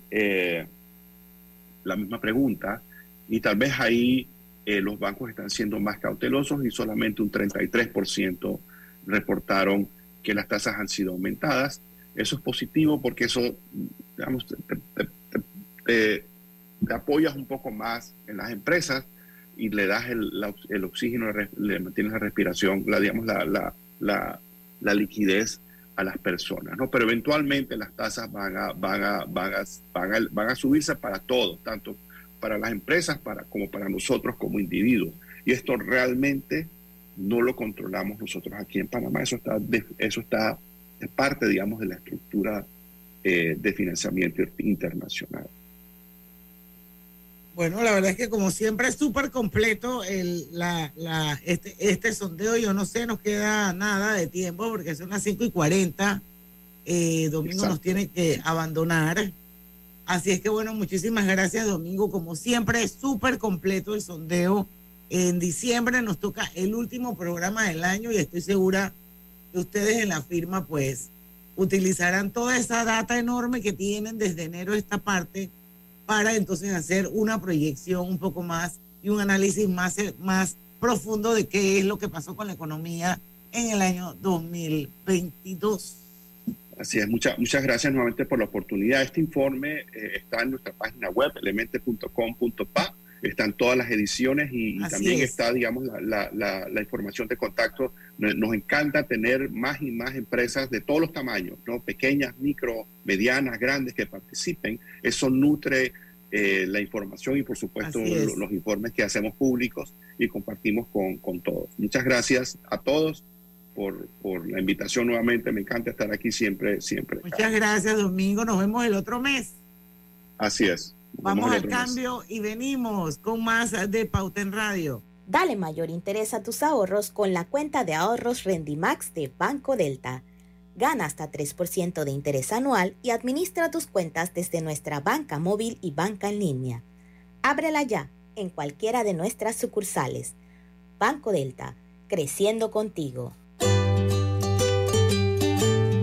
la misma pregunta y tal vez ahí eh, los bancos están siendo más cautelosos y solamente un 33% reportaron que las tasas han sido aumentadas. Eso es positivo porque eso, digamos, te, apoyas un poco más en las empresas y le das el, el oxígeno, le mantienes la respiración, la, digamos, la, la, la, la, liquidez a las personas, ¿no? Pero eventualmente las tasas van a, van a, van a, van a, van a subirse para todos, tanto para las empresas para, como para nosotros como individuos. Y esto realmente no lo controlamos nosotros aquí en Panamá. Eso está, eso está es parte, digamos, de la estructura eh, de financiamiento internacional. Bueno, la verdad es que como siempre es súper completo el, la, la, este, este sondeo. Yo no sé, nos queda nada de tiempo porque son las 5 y 40. Eh, Domingo nos tiene que abandonar. Así es que bueno, muchísimas gracias Domingo. Como siempre es súper completo el sondeo. En diciembre nos toca el último programa del año y estoy segura que ustedes en la firma pues utilizarán toda esa data enorme que tienen desde enero esta parte para entonces hacer una proyección un poco más y un análisis más, más profundo de qué es lo que pasó con la economía en el año 2022. Así es, muchas muchas gracias nuevamente por la oportunidad. Este informe eh, está en nuestra página web, elemente.com.pa. Están todas las ediciones y, también está, digamos, la, la, la, información de contacto. Nos encanta tener más y más empresas de todos los tamaños, ¿no? Pequeñas, micro, medianas, grandes que participen. Eso nutre eh, la información y, por supuesto, los, informes que hacemos públicos y compartimos con, con todos. Muchas gracias a todos por, por, la invitación nuevamente. Me encanta estar aquí siempre, siempre. Muchas gracias, Domingo. Nos vemos el otro mes. Así es. Vamos al cambio y venimos con más de Pauta en Radio. Dale mayor interés a tus ahorros con la cuenta de ahorros Rendimax de Banco Delta. Gana hasta 3% de interés anual y administra tus cuentas desde nuestra banca móvil y banca en línea. Ábrela ya en cualquiera de nuestras sucursales. Banco Delta, creciendo contigo.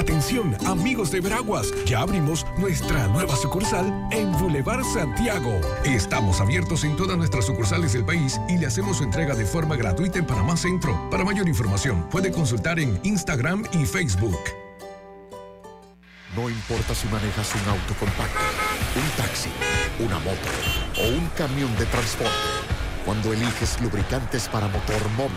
Atención, amigos de Veraguas, ya abrimos nuestra nueva sucursal en Boulevard Santiago. Estamos abiertos en todas nuestras sucursales del país y le hacemos su entrega de forma gratuita en Panamá Centro. Para mayor información, puede consultar en Instagram y Facebook. No importa si manejas un auto compacto, un taxi, una moto o un camión de transporte. Cuando eliges lubricantes para motor móvil,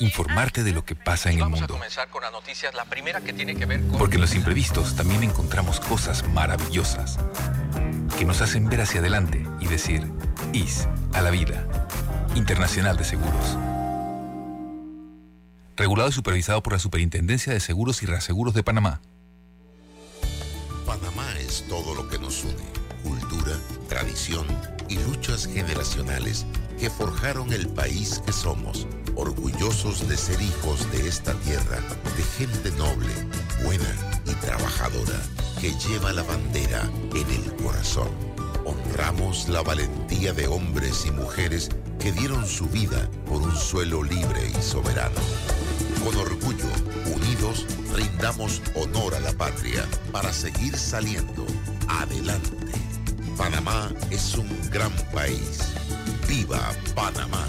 Informarte de lo que pasa en el mundo. Porque en los imprevistos también encontramos cosas maravillosas que nos hacen ver hacia adelante y decir, IS a la vida. Internacional de Seguros. Regulado y supervisado por la Superintendencia de Seguros y Reaseguros de Panamá. Panamá es todo lo que nos une. Cultura, tradición y luchas generacionales que forjaron el país que somos. Orgullosos de ser hijos de esta tierra, de gente noble, buena y trabajadora, que lleva la bandera en el corazón. Honramos la valentía de hombres y mujeres que dieron su vida por un suelo libre y soberano. Con orgullo, unidos, rindamos honor a la patria para seguir saliendo adelante. Panamá es un gran país. ¡Viva Panamá!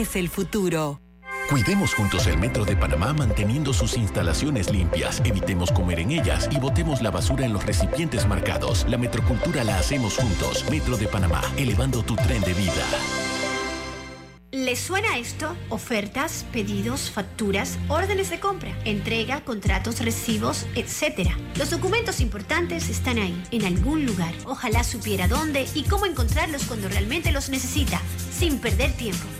es el futuro. Cuidemos juntos el Metro de Panamá manteniendo sus instalaciones limpias, evitemos comer en ellas y botemos la basura en los recipientes marcados. La metrocultura la hacemos juntos. Metro de Panamá, elevando tu tren de vida. ¿Les suena esto? Ofertas, pedidos, facturas, órdenes de compra, entrega, contratos, recibos, etc. Los documentos importantes están ahí, en algún lugar. Ojalá supiera dónde y cómo encontrarlos cuando realmente los necesita, sin perder tiempo.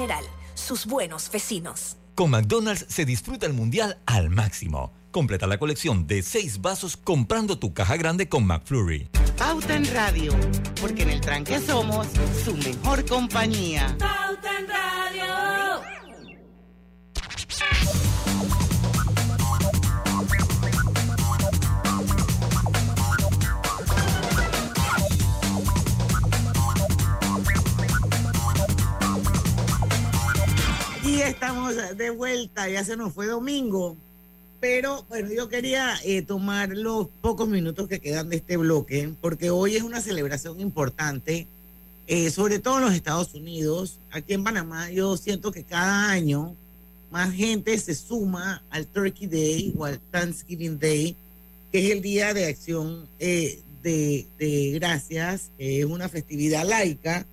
General, sus buenos vecinos. Con McDonald's se disfruta el mundial al máximo. Completa la colección de seis vasos comprando tu caja grande con McFlurry. Pauta en Radio, porque en el tranque somos su mejor compañía. Pauta en Radio. Y estamos de vuelta, ya se nos fue domingo. Pero bueno, yo quería eh, tomar los pocos minutos que quedan de este bloque, porque hoy es una celebración importante, eh, sobre todo en los Estados Unidos. Aquí en Panamá yo siento que cada año más gente se suma al Turkey Day o al Thanksgiving Day, que es el Día de Acción eh, de, de Gracias, que es una festividad laica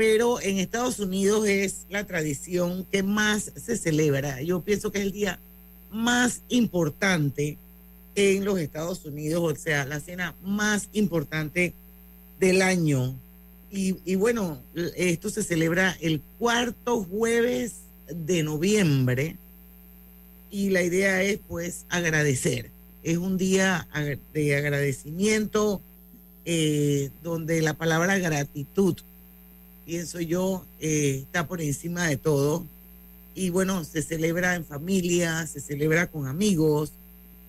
pero en Estados Unidos es la tradición que más se celebra. Yo pienso que es el día más importante en los Estados Unidos, o sea, la cena más importante del año. Y, bueno, esto se celebra el cuarto jueves de noviembre y la idea es pues agradecer. Es un día de agradecimiento eh, donde la palabra gratitud pienso yo, eh, está por encima de todo. Y bueno, se celebra en familia, se celebra con amigos,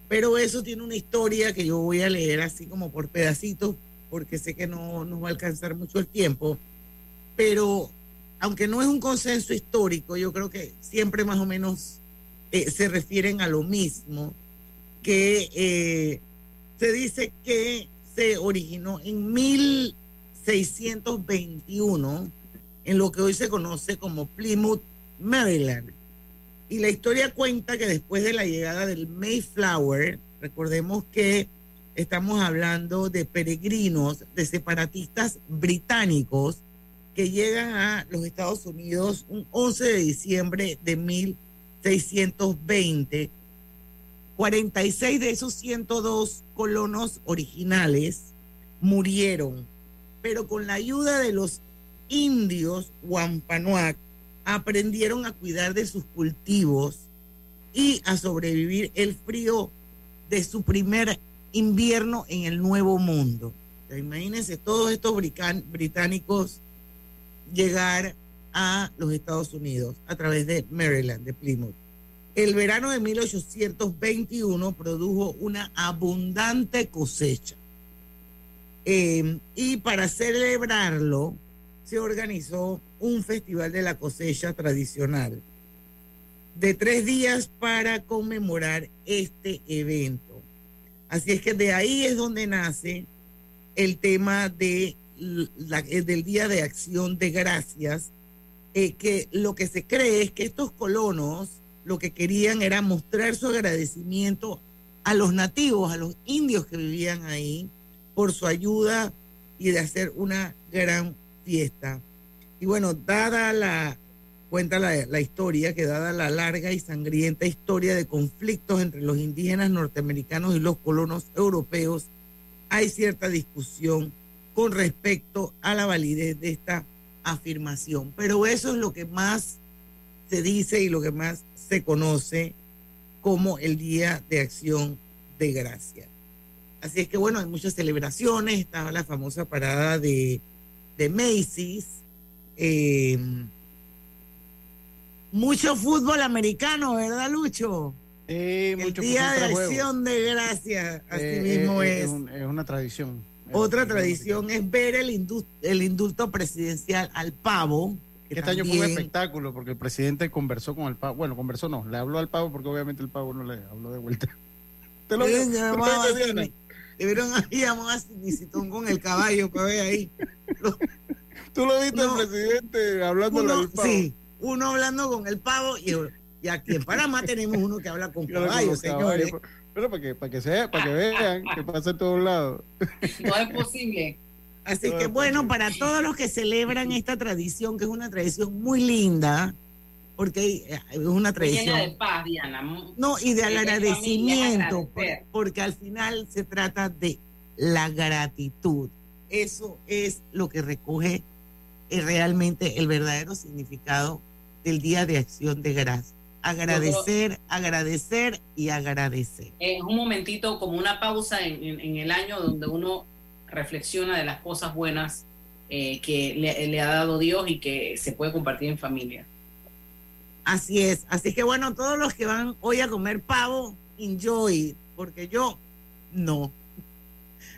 pero eso tiene una historia que yo voy a leer así como por pedacitos, porque sé que no nos va a alcanzar mucho el tiempo. Pero aunque no es un consenso histórico, yo creo que siempre más o menos eh, se refieren a lo mismo, que eh, se dice que se originó en mil 621 en lo que hoy se conoce como Plymouth, Maryland. Y la historia cuenta que después de la llegada del Mayflower, recordemos que estamos hablando de peregrinos, de separatistas británicos que llegan a los Estados Unidos un 11 de diciembre de 1620. 46 de esos 102 colonos originales murieron pero con la ayuda de los indios Wampanoag aprendieron a cuidar de sus cultivos y a sobrevivir el frío de su primer invierno en el Nuevo Mundo. Imagínense todos estos británicos llegar a los Estados Unidos a través de Maryland, de Plymouth. El verano de 1821 produjo una abundante cosecha. Eh, y para celebrarlo se organizó un festival de la cosecha tradicional de tres días para conmemorar este evento. Así es que de ahí es donde nace el tema de la- del Día de Acción de Gracias eh, que lo que se cree es que estos colonos lo que querían era mostrar su agradecimiento a los nativos, a los indios que vivían ahí, por su ayuda y de hacer una gran fiesta. Y bueno, dada la, cuenta la, historia, que dada la larga y sangrienta historia de conflictos entre los indígenas norteamericanos y los colonos europeos, hay cierta discusión con respecto a la validez de esta afirmación. Pero eso es lo que más se dice y lo que más se conoce como el Día de Acción de Gracia. Así es que bueno, hay muchas celebraciones, estaba la famosa parada de, de Macy's, eh, mucho fútbol americano, ¿verdad, Lucho? el Día de Acción de Gracia, así Eh, mismo eh, es. un- es una tradición. Otra tradición es ver el, indu- el indulto presidencial al pavo. que Este año fue un espectáculo porque el presidente conversó con el pavo. Bueno, conversó no, le habló al pavo porque obviamente el pavo no le habló de vuelta. <laughs> Te lo <laughs> te lo Debieron haber llamado a Sidney con el caballo para ver ahí. Tú lo viste No. al presidente hablándole Uno, al pavo. sí, uno hablando con el pavo y, y aquí en Panamá tenemos uno que habla con <laughs> caballo, señores. pero- Pero para que, para que sea, para que vean que pasa en todos lados. <laughs> No es posible. Así que bueno, para todos los que celebran esta tradición, que es una tradición muy linda, porque eh, es una tradición. Llena de paz, Diana. No, y de familia, agradecimiento, porque al final se trata de la gratitud. Eso es lo que recoge eh, realmente el verdadero significado del Día de Acción de Gracias. Agradecer, agradecer y agradecer. Es un momentito como una pausa en, en- en el año donde uno reflexiona de las cosas buenas eh, que le, le ha dado Dios y que se puede compartir en familia. Así es. Así que bueno, todos los que van hoy a comer pavo, enjoy, porque yo no.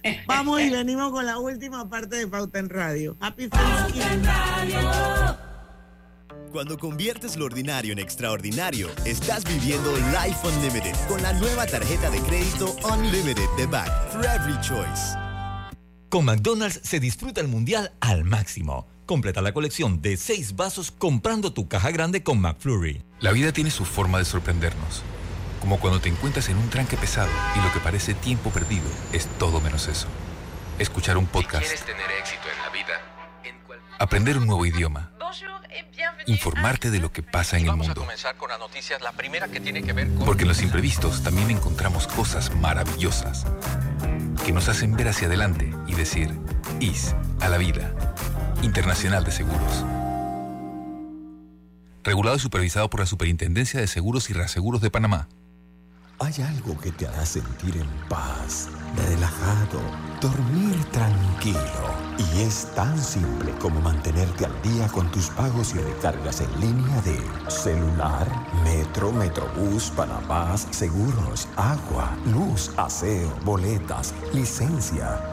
<laughs> Vamos y venimos con la última parte de Pauta en Radio. Happy Thanksgiving. Cuando conviertes lo ordinario en extraordinario, estás viviendo Life Unlimited con la nueva tarjeta de crédito Unlimited de Back for Every Choice. Con McDonald's se disfruta el mundial al máximo. Completa la colección de seis vasos comprando tu caja grande con McFlurry. La vida tiene su forma de sorprendernos. Como cuando te encuentras en un tranque pesado y lo que parece tiempo perdido es todo menos eso. Escuchar un podcast, tener éxito en la vida, aprender un nuevo idioma, informarte de lo que pasa en el mundo. comenzar con las noticias. La primera que tiene que ver con... Porque en los imprevistos también encontramos cosas maravillosas que nos hacen ver hacia adelante y decir, IS a la vida. Internacional de Seguros. Regulado y supervisado por la Superintendencia de Seguros y Reaseguros de Panamá. Hay algo que te hará sentir en paz, relajado, dormir tranquilo. Y es tan simple como mantenerte al día con tus pagos y recargas en línea de celular, metro, metrobús, Panamás, seguros, agua, luz, aseo, boletas, licencia.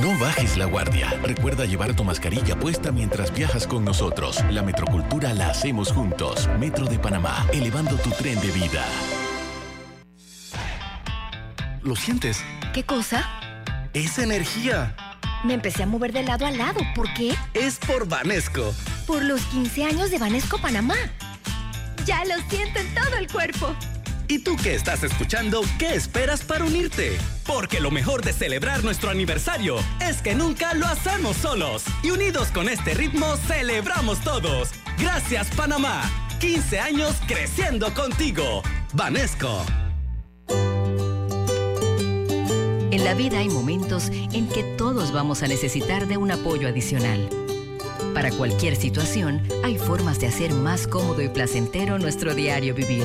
No bajes la guardia. Recuerda llevar tu mascarilla puesta mientras viajas con nosotros. La metrocultura la hacemos juntos. Metro de Panamá, elevando tu tren de vida. ¿Lo sientes? ¿Qué cosa? Es energía. Me empecé a mover de lado a lado. ¿Por qué? Es por Vanesco. Por los 15 años de Banesco Panamá. Ya lo siento en todo el cuerpo. ¿Y tú que estás escuchando, qué esperas para unirte? Porque lo mejor de celebrar nuestro aniversario es que nunca lo hacemos solos. Y unidos con este ritmo, celebramos todos. Gracias, Panamá. 15 años creciendo contigo. Vanesco. En la vida hay momentos en que todos vamos a necesitar de un apoyo adicional. Para cualquier situación, hay formas de hacer más cómodo y placentero nuestro diario vivir.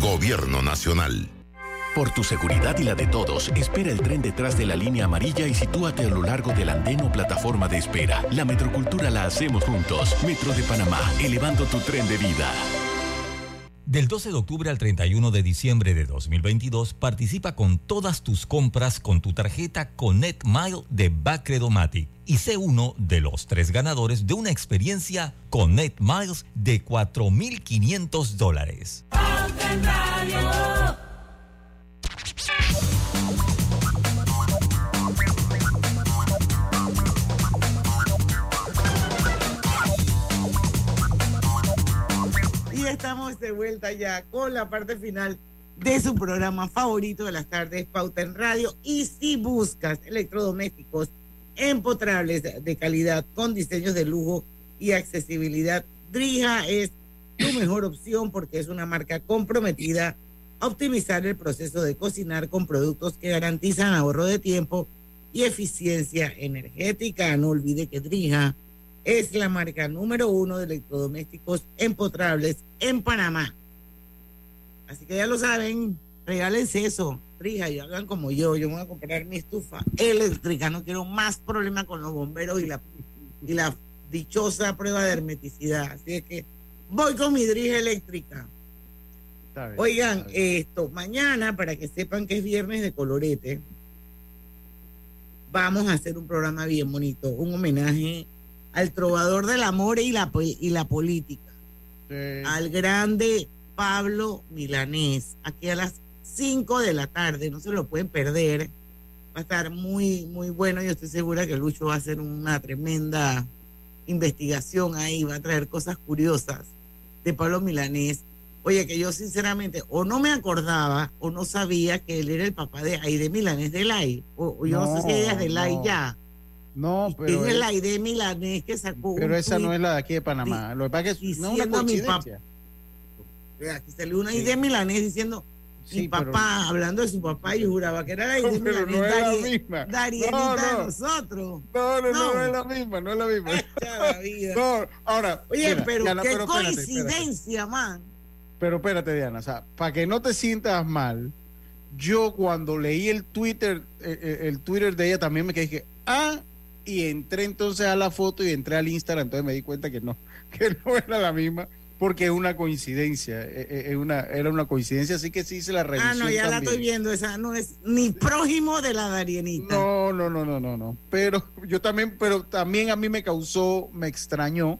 Gobierno Nacional. Por tu seguridad y la de todos, espera el tren detrás de la línea amarilla y sitúate a lo largo del andén o plataforma de espera. La metrocultura la hacemos juntos. Metro de Panamá, elevando tu tren de vida. Del 12 de octubre al 31 de diciembre de 2022, participa con todas tus compras con tu tarjeta Connect Mile de Bacredomatic y sé uno de los tres ganadores de una experiencia Connect Miles de 4.500 dólares. Y estamos de vuelta ya con la parte final de su programa favorito de las tardes, Pauta en Radio. Y si buscas electrodomésticos empotrables de calidad con diseños de lujo y accesibilidad, Drija es tu mejor opción porque es una marca comprometida a optimizar el proceso de cocinar con productos que garantizan ahorro de tiempo y eficiencia energética. No olvide que Drija es la marca número uno de electrodomésticos empotrables en Panamá. Así que ya lo saben, regálense eso, Drija, y hagan como yo. Yo voy a comprar mi estufa eléctrica. No quiero más problemas con los bomberos y la, y la dichosa prueba de hermeticidad. Así es que voy con mi Drija eléctrica. Está bien, Oigan, está bien. esto, mañana, para que sepan que es viernes de colorete, vamos a hacer un programa bien bonito, un homenaje al trovador del amor y la, y la política, al grande Pablo Milanés, aquí a las 5 de la tarde, no se lo pueden perder, va a estar muy, muy bueno, yo estoy segura que Lucho va a hacer una tremenda investigación ahí, va a traer cosas curiosas de Pablo Milanés. Oye, que yo sinceramente o no me acordaba o no sabía que él era el papá de Aide Milanés de Lai. O, o yo no, sé si ella es de Lai no. ya. No, ¿Quién pero, es él- la Aide Milanés que sacó un pero esa no es la de aquí de Panamá. Lo que pasa es que es no es una coincidencia. Aquí salió una Aide Milanés diciendo mi Sí, pero- papá, hablando de su papá, yo juraba que era la Aide Pero no es la misma. Darielita No, de no. nosotros. No, no, no, No. no es la misma, no es la misma. la vida. <laughs> No, ahora. Oye, mira, pero Diana, qué pero espérate, espérate. coincidencia, man. Pero espérate, Diana, o sea, para que no te sientas mal, yo cuando leí el Twitter, eh, eh, el Twitter de ella también me quedé dije, ah, y entré entonces a la foto y entré al Instagram, entonces me di cuenta que no, <laughs> que no era la misma, porque es una coincidencia, eh, eh, es una, era una coincidencia, así que sí hice la revisión Ah, no, ya la estoy viendo. Esa no es ni prójimo de la Darienita. No, no, no, no, no, no. Pero yo también, pero también a mí me causó, me extrañó,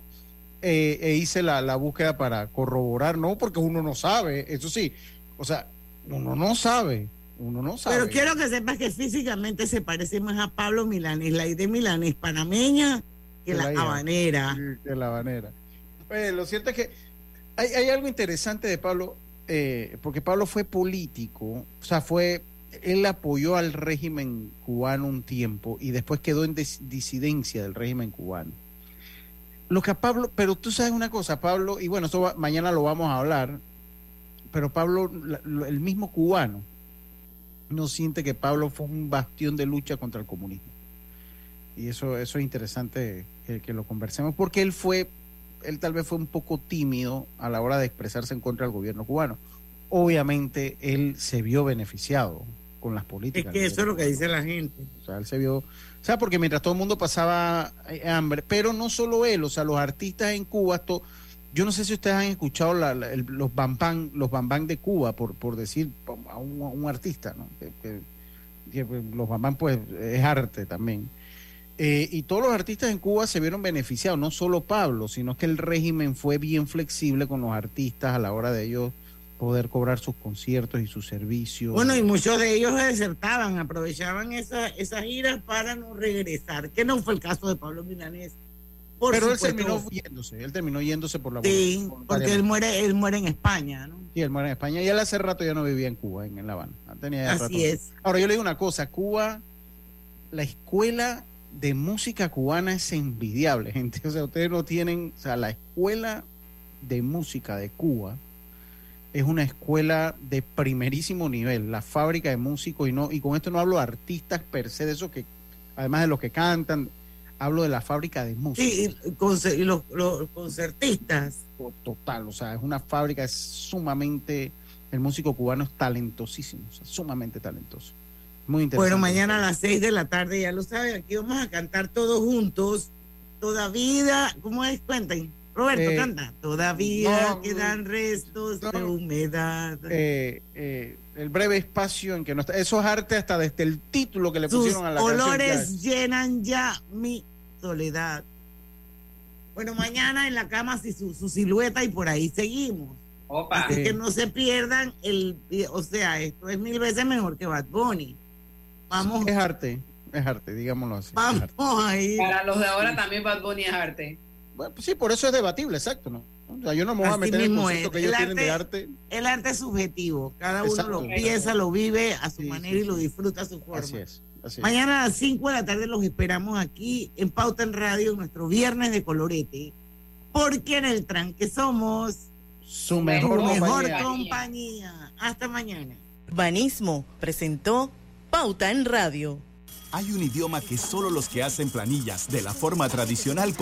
eh, e hice la, la búsqueda para corroborar, no, porque uno no sabe, eso sí, o sea, uno no sabe, uno no sabe. Pero quiero que sepas que físicamente se parece más a Pablo Milanés, la de Milanés panameña que Que la la habanera. Que la habanera. Oye, lo cierto es que hay, algo interesante de Pablo, eh, porque Pablo fue político, o sea, fue, él apoyó al régimen cubano un tiempo y después quedó en dis- disidencia del régimen cubano. Lo que a Pablo, pero tú sabes una cosa, Pablo, y bueno, eso va- mañana lo vamos a hablar, pero Pablo, el mismo cubano, no siente que Pablo fue un bastión de lucha contra el comunismo. Y eso, eso es interesante que lo conversemos, porque él fue, él tal vez fue un poco tímido a la hora de expresarse en contra del gobierno cubano. Obviamente él se vio beneficiado con las Es políticas. que del eso es lo que dice la gente. O sea, él se vio, o sea, porque mientras todo el mundo pasaba eh, hambre, pero no solo él, o sea, los artistas en Cuba, esto, yo no sé si ustedes han escuchado la- la- el- los bambán, los bambán de Cuba, por, por decir a un, a un artista, ¿no? Que- que- que, los bambán pues es arte también. Eh, y todos los artistas en Cuba se vieron beneficiados, no solo Pablo, sino que el régimen fue bien flexible con los artistas a la hora de ellos poder cobrar sus conciertos y sus servicios. Bueno, y muchos de ellos desertaban, aprovechaban esa, esas giras para no regresar, que no fue el caso de Pablo Milanés. Pero él terminó yéndose, él terminó yéndose por la Sí, porque él muere, él muere en España, ¿no? Sí, él muere en España y él hace rato ya no vivía en Cuba, en, La Habana. Tenía Así es. Ahora yo le digo una cosa, Cuba, la escuela de música cubana es envidiable, gente. O sea, ustedes no tienen, o sea, la escuela de música de Cuba es una escuela de primerísimo nivel, la fábrica de músicos, y no, y con esto no hablo de artistas per se, de eso que, además de los que cantan, hablo de la fábrica de música. Sí, y los, concertistas. Total, o sea, es una fábrica, es sumamente, el músico cubano es talentosísimo, sumamente talentoso. Muy interesante. Bueno, mañana a las seis de la tarde, ya lo saben, aquí vamos a cantar todos juntos. Toda vida, ¿cómo es? Cuenten. Roberto, eh, canta. Todavía quedan restos de humedad. Eh, eh, el breve espacio en que no está. Eso es arte hasta desde el título que le pusieron a la olores llenan ya mi soledad. Bueno, mañana en la cama su, su silueta y por ahí seguimos. Opa. Así que no se pierdan el. O sea, esto es mil veces mejor que Bad Bunny. Vamos. Es arte, es arte, digámoslo así. Vamos ahí. Para los de ahora también Bad Bunny es arte. Bueno, pues sí, por eso es debatible, exacto, ¿no? O sea, yo no me voy a meter en el concepto que ellos tienen de arte. El arte es subjetivo, cada uno lo piensa, lo vive a su manera y lo disfruta a su forma. Así es. Mañana a las 5 de la tarde los esperamos aquí en Pauta en Radio, nuestro viernes de colorete, porque en el tranque somos su mejor, compañía. compañía. Hasta mañana. Urbanismo presentó Pauta en Radio. Hay un idioma que solo los que hacen planillas de la forma tradicional